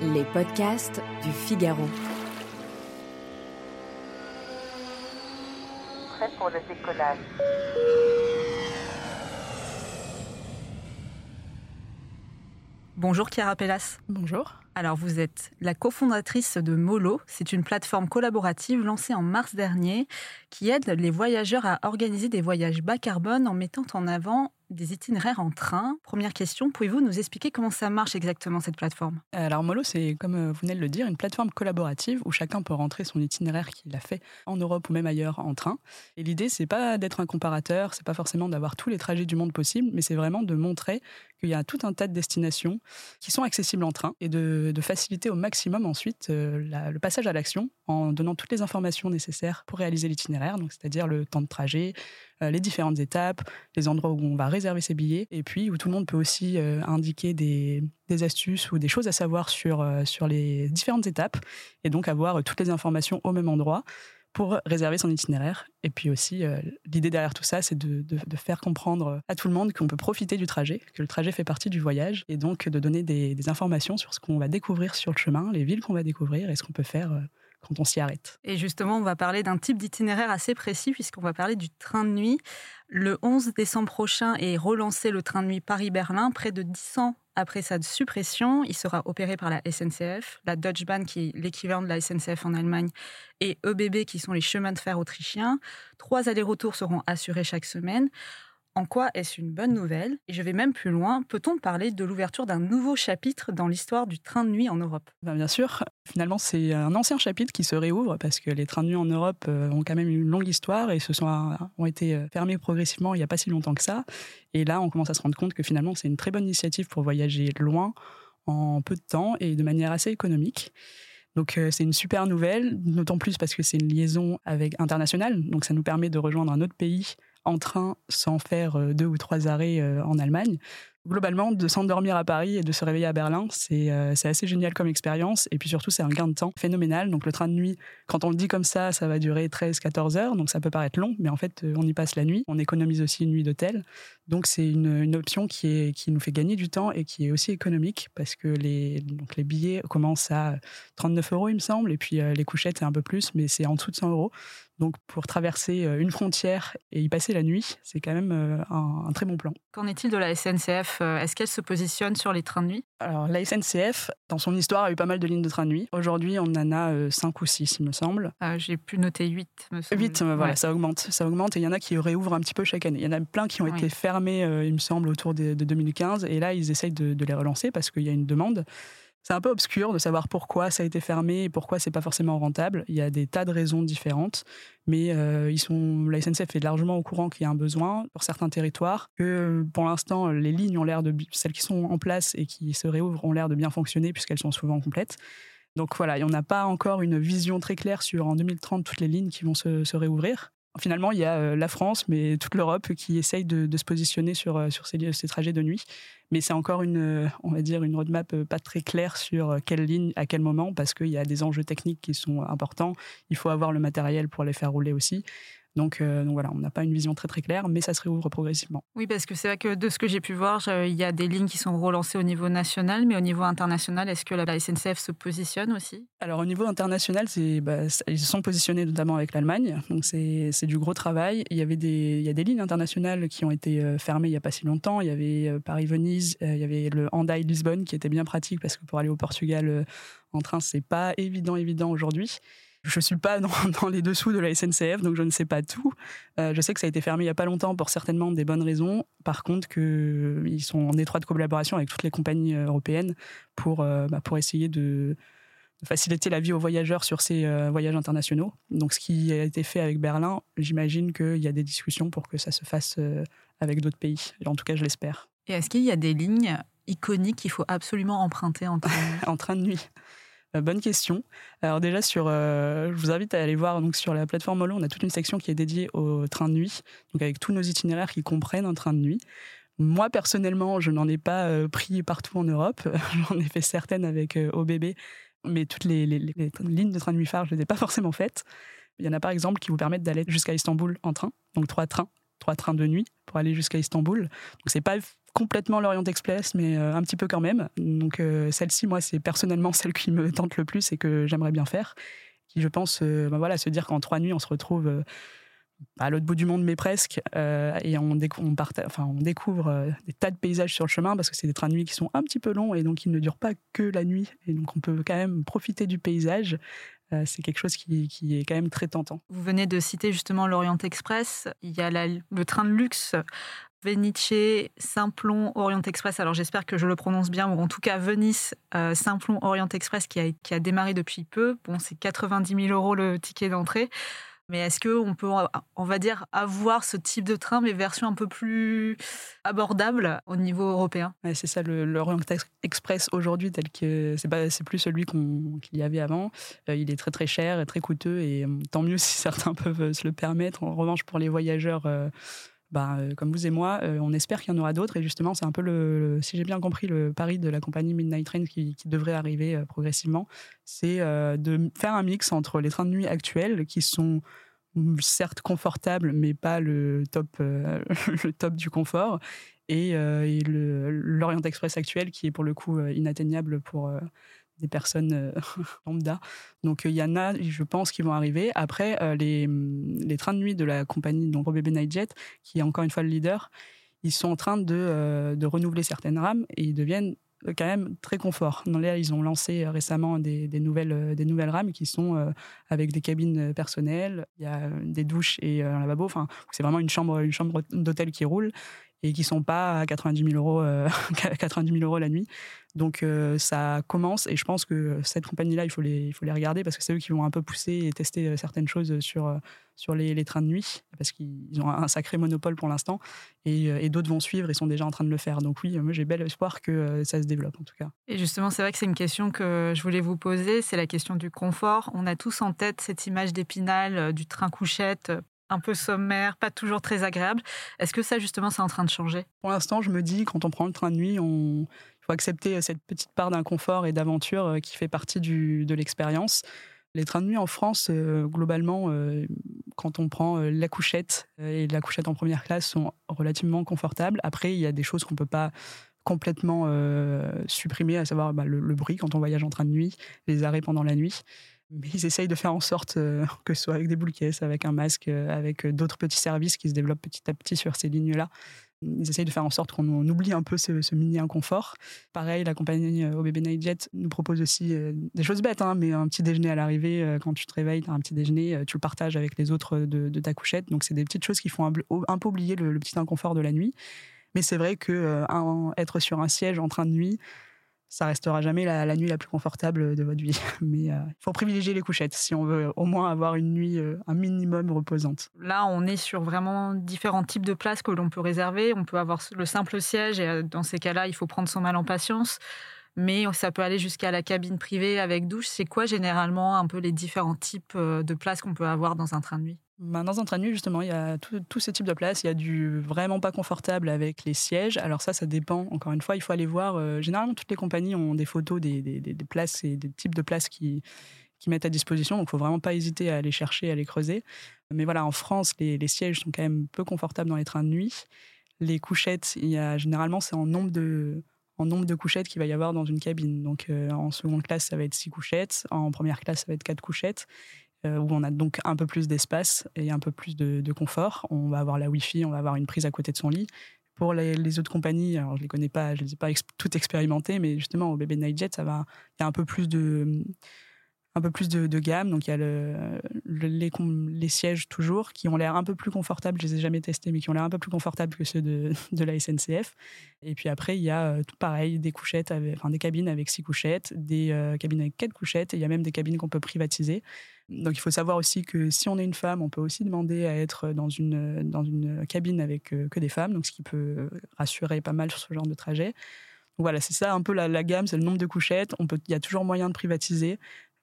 Les podcasts du Figaro. Prêt pour le décollage. Bonjour Chiara Pellas. Bonjour. Alors vous êtes la cofondatrice de Molo. C'est une plateforme collaborative lancée en mars dernier qui aide les voyageurs à organiser des voyages bas carbone en mettant en avant des itinéraires en train. Première question, pouvez-vous nous expliquer comment ça marche exactement cette plateforme? Alors Molo, c'est comme euh, vous venez de le dire, une plateforme collaborative où chacun peut rentrer son itinéraire qu'il a fait en Europe ou même ailleurs en train. Et l'idée, c'est pas d'être un comparateur, c'est pas forcément d'avoir tous les trajets du monde possible, mais c'est vraiment de montrer qu'il y a tout un tas de destinations qui sont accessibles en train et de, faciliter au maximum ensuite euh, le passage à l'action en donnant toutes les informations nécessaires pour réaliser l'itinéraire, donc c'est-à-dire le temps de trajet, euh, les différentes étapes, les endroits où on va réserver ses billets, et puis où tout le monde peut aussi euh, indiquer des, astuces ou des choses à savoir sur, sur les différentes étapes, et donc avoir toutes les informations au même endroit pour réserver son itinéraire. Et puis aussi, euh, l'idée derrière tout ça, c'est de, faire comprendre à tout le monde qu'on peut profiter du trajet, que le trajet fait partie du voyage, et donc de donner des, informations sur ce qu'on va découvrir sur le chemin, les villes qu'on va découvrir et ce qu'on peut faire. Euh, quand on s'y arrête. Et justement, on va parler d'un type d'itinéraire assez précis puisqu'on va parler du train de nuit. Le 11 décembre prochain est relancé le train de nuit Paris-Berlin, près de 10 ans après sa suppression, il sera opéré par la SNCF, la Deutsche Bahn qui est l'équivalent de la SNCF en Allemagne et EBB qui sont les chemins de fer autrichiens. Trois allers-retours seront assurés chaque semaine. En quoi est-ce une bonne nouvelle? Et je vais même plus loin. Peut-on parler de l'ouverture d'un nouveau chapitre dans l'histoire du train de nuit en Europe? Ben, Bien sûr. Finalement, c'est un ancien chapitre qui se réouvre parce que les trains de nuit en Europe euh, ont quand même une longue histoire et se sont, ont été euh, fermés progressivement il n'y a pas si longtemps que ça. Et là, on commence à se rendre compte que finalement, c'est une très bonne initiative pour voyager loin en peu de temps et de manière assez économique. Donc euh, c'est une super nouvelle, d'autant plus parce que c'est une liaison avec internationale, donc ça nous permet de rejoindre un autre pays en train sans faire euh, deux ou trois arrêts euh, en Allemagne globalement, de s'endormir à Paris et de se réveiller à Berlin, euh, c'est assez génial comme expérience. Et puis surtout, c'est un gain de temps phénoménal. Donc le train de nuit, quand on le dit comme ça, ça va durer 13-14 heures. Donc ça peut paraître long, mais en fait, on y passe la nuit. On économise aussi une nuit d'hôtel. Donc c'est une, option qui, nous fait gagner du temps et qui est aussi économique parce que les, billets commencent à 39 euros, il me semble. Et puis les couchettes, c'est un peu plus, mais c'est en dessous de 100 euros. Donc pour traverser une frontière et y passer la nuit, c'est quand même un, un très bon plan. Qu'en est-il de la SNCF euh, est-ce qu'elle se positionne sur les trains de nuit? Alors, la SNCF, dans son histoire, a eu pas mal de lignes de trains de nuit. Aujourd'hui, on en a 5 euh, ou 6, il me semble. Euh, j'ai pu noter 8, me semble. 8, voilà, ça augmente. Ça augmente et il y en a qui réouvrent un petit peu chaque année. Il y en a plein qui ont été fermés, il me semble, autour de, 2015. Et là, ils essayent de les relancer parce qu'il y a une demande. C'est un peu obscur de savoir pourquoi ça a été fermé et pourquoi c'est pas forcément rentable. Il y a des tas de raisons différentes, mais euh, ils sont, la SNCF est largement au courant qu'il y a un besoin pour certains territoires, que pour l'instant les lignes ont l'air de, celles qui sont en place et qui se réouvrent ont l'air de bien fonctionner puisqu'elles sont souvent complètes. Donc voilà, on n'a pas encore une vision très claire sur en 2030 toutes les lignes qui vont se réouvrir. Finalement, il y a euh, la France, mais toute l'Europe qui essaye de, se positionner sur, euh, sur ces, ces, trajets de nuit. Mais c'est encore une, euh, on va dire, une roadmap pas très claire sur quelle ligne, à quel moment, parce qu'il y a des enjeux techniques qui sont importants. Il faut avoir le matériel pour les faire rouler aussi. Donc, euh, donc voilà, on n'a pas une vision très très claire, mais ça se réouvre progressivement. Oui, parce que c'est vrai que de ce que j'ai pu voir, il y a des lignes qui sont relancées au niveau national, mais au niveau international, est-ce que la SNCF se positionne aussi? Alors au niveau international, bah, ils se sont positionnés notamment avec l'Allemagne, donc c'est, du gros travail. Il y avait des, il y a des lignes internationales qui ont été euh, fermées il n'y a pas si longtemps. Il y avait euh, Paris-Venise, il y avait le Handaï-Lisbonne qui était bien pratique parce que pour aller au Portugal en train, c'est pas évident évident aujourd'hui. Je ne suis pas dans, les dessous de la SNCF, donc je ne sais pas tout. Euh, je sais que ça a été fermé il n'y a pas longtemps pour certainement des bonnes raisons. Par contre, qu'ils sont en étroite collaboration avec toutes les compagnies euh, européennes pour, euh, bah, pour essayer de, faciliter la vie aux voyageurs sur ces voyages internationaux. Donc, ce qui a été fait avec Berlin, j'imagine qu'il y a des discussions pour que ça se fasse avec d'autres pays. En tout cas, je l'espère. Et est-ce qu'il y a des lignes iconiques qu'il faut absolument emprunter en train en train de nuit euh, bonne question. Alors déjà sur, euh, je vous invite à aller voir donc sur la plateforme Molo, on a toute une section qui est dédiée au train de nuit, donc avec tous nos itinéraires qui comprennent un train de nuit. Moi personnellement, je n'en ai pas euh, pris partout en Europe. J'en ai fait certaines avec OBB, mais toutes les, lignes de train de nuit phare, je les ai pas forcément faites. Il y en a par exemple qui vous permettent d'aller jusqu'à Istanbul en train, donc trois trains trois trains de nuit pour aller jusqu'à Istanbul. Donc c'est pas complètement l'Orient Express, mais un petit peu quand même. Donc celle-ci, moi, c'est personnellement celle qui me tente le plus et que j'aimerais bien faire. Qui, je pense, ben voilà, se dire qu'en trois nuits, on se retrouve à l'autre bout du monde, mais presque. Euh, et on, découvre euh, des tas de paysages sur le chemin parce que c'est des trains de nuit qui sont un petit peu longs et donc ils ne durent pas que la nuit. Et donc on peut quand même profiter du paysage. Euh, c'est quelque chose qui, est quand même très tentant. Vous venez de citer justement l'Orient Express. Il y a le train de luxe Venice, Simplon, Orient Express. Alors j'espère que je le prononce bien, ou en tout cas Venise, Simplon, Orient Express qui a, qui a démarré depuis peu. Bon, c'est 90 000 euros le ticket d'entrée. Mais est-ce qu'on peut, on va dire, avoir ce type de train, mais version un peu plus abordable au niveau européen? C'est ça, l'Orient Express aujourd'hui, tel que c'est plus celui qu'il y avait avant. Euh, il est très très cher et très coûteux, et euh, tant mieux si certains peuvent se le permettre. En revanche, pour les voyageurs euh, bah, euh, comme vous et moi, euh, on espère qu'il y en aura d'autres. Et justement, c'est un peu le, si j'ai bien compris, le pari de la compagnie Midnight Train qui, devrait arriver euh, progressivement, c'est de faire un mix entre les trains de nuit actuels qui sont mm, certes confortables, mais pas le top, le top du confort, et, et l'Orient Express actuel qui est pour le coup inatteignable pour des personnes euh, lambda. Donc il y en a, je pense, qui vont arriver. Après, euh, les, les, trains de nuit de la compagnie, donc OBB Nightjet, qui est encore une fois le leader, ils sont en train de, euh, de renouveler certaines rames et ils deviennent quand même très confort. Dans l'air, ils ont lancé récemment des, des, nouvelles, des nouvelles rames qui sont avec des cabines personnelles, il y a des douches et un lavabo. Enfin, c'est vraiment une chambre, une chambre d'hôtel qui roule et qui sont pas à 90 000 euros, 90 000 euros la nuit. Donc euh, ça commence et je pense que cette compagnie-là, il faut les, il faut les regarder parce que c'est eux qui vont un peu pousser et tester euh, certaines choses sur, euh, sur les, les trains de nuit parce qu'ils ont un sacré monopole pour l'instant et, et d'autres vont suivre et sont déjà en train de le faire. Donc oui, moi j'ai bel espoir que ça se développe en tout cas. Et justement, c'est vrai que c'est une question que je voulais vous poser, c'est la question du confort. On a tous en tête cette image d'épinal du train couchette un peu sommaire, pas toujours très agréable. Est-ce que ça, justement, c'est en train de changer? Pour l'instant, je me dis, quand on prend le train de nuit, on faut accepter cette petite part d'inconfort et d'aventure euh, qui fait partie de l'expérience. Les trains de nuit en France, euh, globalement, euh, quand on prend la couchette et la couchette en première classe, sont relativement confortables. Après, il y a des choses qu'on ne peut pas complètement supprimer, à savoir bah, le, bruit quand on voyage en train de nuit, les arrêts pendant la nuit. Ils essayent de faire en sorte que ce soit avec des boules caisses, avec un masque, avec d'autres petits services qui se développent petit à petit sur ces lignes-là. Ils essayent de faire en sorte qu'on oublie un peu ce, mini inconfort. Pareil, la compagnie OBB euh, Nightjet nous propose aussi euh, des choses bêtes, hein, mais un petit déjeuner à l'arrivée, euh, quand tu te réveilles, tu as un petit déjeuner, tu le partages avec les autres de, ta couchette. Donc, c'est des petites choses qui font un, peu oublier le, petit inconfort de la nuit. Mais c'est vrai que être sur un siège en train de nuit, ça restera jamais la, nuit la plus confortable de votre vie. Mais il faut privilégier les couchettes si on veut au moins avoir une nuit un minimum reposante. Là, on est sur vraiment différents types de places que l'on peut réserver. On peut avoir le simple siège et dans ces cas-là, il faut prendre son mal en patience. Mais ça peut aller jusqu'à la cabine privée avec douche. C'est quoi généralement un peu les différents types de places qu'on peut avoir dans un train de nuit? Ben, dans un train de nuit, justement, il y a tous ces types de places. Il y a du vraiment pas confortable avec les sièges. Alors ça, ça dépend. Encore une fois, il faut aller voir. Euh, généralement, toutes les compagnies ont des photos des, des, des, places et des types de places qui, qui mettent à disposition. Donc, il faut vraiment pas hésiter à aller chercher, à les creuser. Mais voilà, en France, les, les, sièges sont quand même peu confortables dans les trains de nuit. Les couchettes, il y a généralement, c'est en nombre de en nombre de couchettes qu'il va y avoir dans une cabine. Donc euh, en seconde classe, ça va être six couchettes. En première classe, ça va être quatre couchettes. Euh, où on a donc un peu plus d'espace et un peu plus de, confort. On va avoir la Wi-Fi, on va avoir une prise à côté de son lit. Pour les, autres compagnies, alors je les connais pas, je les ai pas toutes expérimentées, mais justement au bébé Nightjet, il y a un peu plus de un peu plus de, gamme. Donc il y a le, les, sièges toujours qui ont l'air un peu plus confortables. Je les ai jamais testés, mais qui ont l'air un peu plus confortables que ceux de, la SNCF. Et puis après, il y a euh, tout pareil, des couchettes, enfin des cabines avec six couchettes, des euh, cabines avec quatre couchettes, et il y a même des cabines qu'on peut privatiser. Donc il faut savoir aussi que si on est une femme, on peut aussi demander à être dans une, dans une cabine avec euh, que des femmes, donc ce qui peut rassurer pas mal sur ce genre de trajet. voilà, c'est ça un peu la, gamme, c'est le nombre de couchettes. Il y a toujours moyen de privatiser.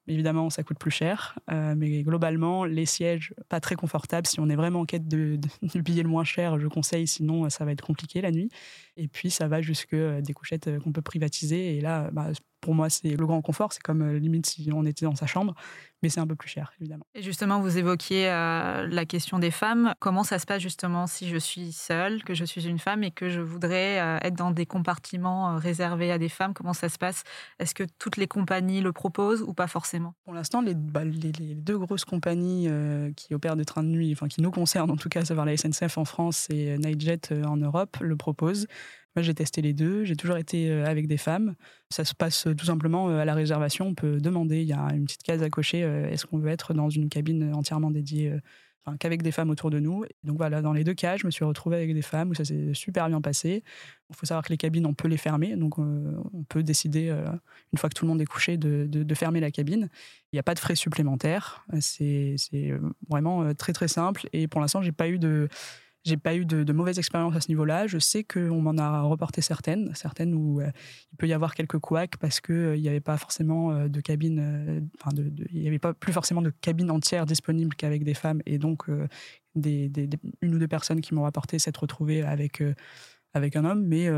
Évidemment, ça coûte plus cher, euh, mais globalement, les sièges pas très confortables. Si on est vraiment en quête de, de, billet le moins cher, je conseille. Sinon, ça va être compliqué la nuit. Et puis, ça va jusque euh, des couchettes euh, qu'on peut privatiser. Et là, bah, pour moi, c'est le grand confort. C'est comme euh, limite si on était dans sa chambre, mais c'est un peu plus cher, évidemment. Et justement, vous évoquiez euh, la question des femmes. Comment ça se passe justement si je suis seule, que je suis une femme et que je voudrais euh, être dans des compartiments réservés à des femmes? Comment ça se passe? Est-ce que toutes les compagnies le proposent ou pas forcément? Pour l'instant, les, bah, les, les, deux grosses compagnies qui opèrent des trains de nuit, enfin qui nous concernent en tout cas, à savoir la SNCF en France et Nightjet en Europe, le proposent. Moi, j'ai testé les deux. J'ai toujours été euh, avec des femmes. Ça se passe euh, tout simplement euh, à la réservation. On peut demander, il y a une petite case à cocher. Est-ce qu'on veut être dans une cabine entièrement dédiée Enfin, qu'avec des femmes autour de nous. Donc voilà, dans les deux cas, je me suis retrouvé avec des femmes où ça s'est super bien passé. Il faut savoir que les cabines, on peut les fermer. Donc on peut décider, une fois que tout le monde est couché, de fermer la cabine. Il n'y a pas de frais supplémentaires. C'est vraiment très très simple. Et pour l'instant, j'ai pas eu de j'ai pas eu de, de mauvaises expériences à ce niveau-là. Je sais qu'on m'en a reporté certaines, certaines où euh, il peut y avoir quelques couacs parce qu'il euh, n'y avait pas forcément euh, de cabine, enfin, il n'y avait pas plus forcément de cabine entière disponible qu'avec des femmes et donc une ou deux personnes qui m'ont rapporté s'être retrouvées avec avec un homme, mais,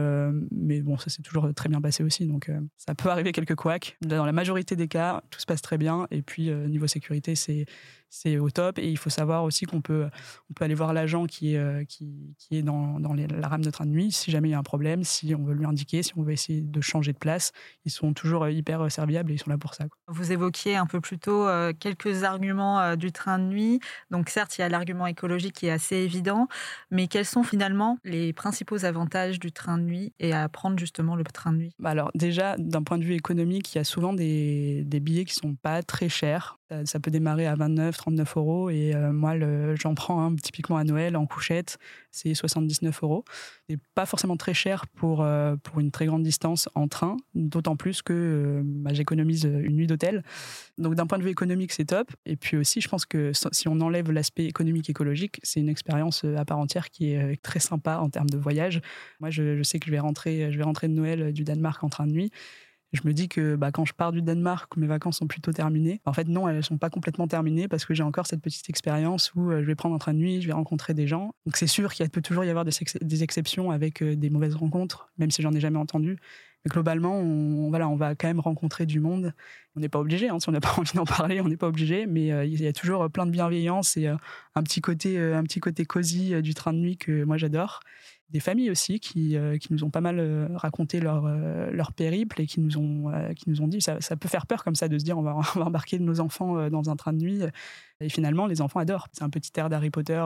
mais bon, ça s'est toujours très bien passé aussi. Donc ça peut arriver quelques couacs. Dans la majorité des cas, tout se passe très bien. Et puis, niveau sécurité, c'est c'est au top. Et il faut savoir aussi qu'on peut, on peut aller voir l'agent qui est, euh, qui, qui est dans, dans la rame de train de nuit si jamais il y a un problème, si on veut lui indiquer, si on veut essayer de changer de place. Ils sont toujours euh, hyper euh, serviables et ils sont là pour ça. Vous évoquiez un peu plus tôt quelques arguments du train de nuit. Donc certes, il y a l'argument écologique qui est assez évident, mais quels sont finalement les principaux avantages du train de nuit et à prendre justement le train de nuit? Bah Alors déjà, d'un point de vue économique, il y a souvent des, des billets qui sont pas très chers. Ça peut démarrer à 29, 39 euros. Et euh, moi, j'en prends un typiquement à Noël en couchette, c'est 79 euros. C'est pas forcément très cher pour, euh, pour une très grande distance en train, d'autant plus que euh, bah, j'économise une nuit d'hôtel. Donc d'un point de vue économique, c'est top. Et puis aussi, je pense que si on enlève l'aspect économique écologique, c'est une expérience à part entière qui est très sympa en termes de voyage. Moi, je, je sais que je vais rentrer, je vais rentrer de Noël du Danemark en train de nuit. Je me dis que bah, quand je pars du Danemark, mes vacances sont plutôt terminées. En fait, non, elles sont pas complètement terminées parce que j'ai encore cette petite expérience où euh, je vais prendre un train de nuit, je vais rencontrer des gens. Donc c'est sûr qu'il peut toujours y avoir des, exceptions avec euh, des mauvaises rencontres, même si j'en ai jamais entendu. Mais globalement, on, va quand même rencontrer du monde. On n'est pas obligé, hein, si on n'a pas envie d'en parler, on n'est pas obligé. Mais euh, il y a toujours plein de bienveillance et un petit côté cosy du train de nuit que moi j'adore des familles aussi qui, euh, qui nous ont pas mal euh, raconté leur, euh, leur périple et qui nous ont, dit ça, ça peut faire peur comme ça de se dire on va embarquer nos enfants dans un train de nuit. Et finalement, les enfants adorent. C'est un petit air d'Harry Potter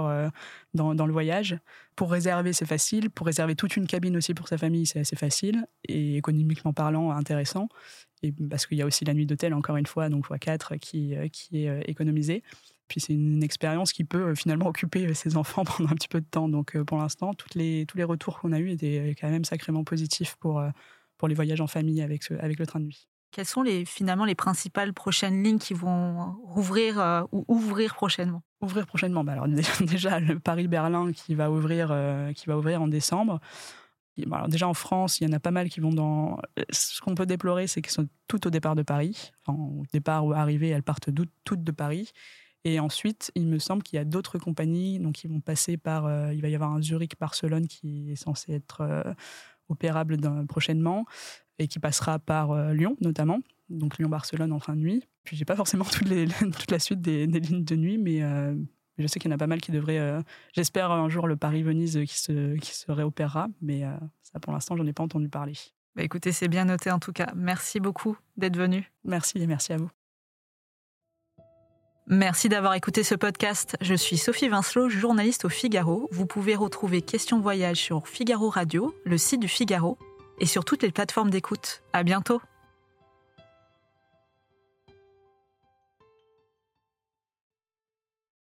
dans, dans, le voyage. Pour réserver, c'est facile. Pour réserver toute une cabine aussi pour sa famille, c'est assez facile. Et économiquement parlant, intéressant. Et parce qu'il y a aussi la nuit d'hôtel, encore une fois, donc x4, qui, qui est économisée. Puis c'est une expérience qui peut euh, finalement occuper euh, ses enfants pendant un petit peu de temps. Donc euh, pour l'instant, les, tous les retours qu'on a eus étaient quand même sacrément positifs pour, pour les voyages en famille avec, avec le train de nuit. Quelles sont finalement les principales prochaines lignes qui vont rouvrir ou ouvrir prochainement? Ouvrir prochainement bah alors Déjà, le Paris-Berlin qui, va ouvrir, qui va ouvrir en décembre. Déjà en France, il y en a pas mal qui vont dans. Ce qu'on peut déplorer, c'est qu'elles sont toutes au départ de Paris. Au départ ou arrivée, elles partent toutes de Paris. Et ensuite, il me semble qu'il y a d'autres compagnies donc qui vont passer par. Euh, il va y avoir un Zurich-Barcelone qui est censé être euh, opérable prochainement et qui passera par euh, Lyon notamment. Donc Lyon-Barcelone en fin de nuit. Puis j'ai pas forcément toute, les, toute la suite des, lignes de nuit, mais, je sais qu'il y en a pas mal qui devraient. J'espère un jour le Paris-Venise qui se, qui se réopérera, mais ça pour l'instant, j'en ai pas entendu parler. Bah écoutez, c'est bien noté en tout cas. Merci beaucoup d'être venu. Merci et merci à vous. Merci d'avoir écouté ce podcast. Je suis Sophie Vincelot, journaliste au Figaro. Vous pouvez retrouver Questions Voyage sur Figaro Radio, le site du Figaro, et sur toutes les plateformes d'écoute. À bientôt!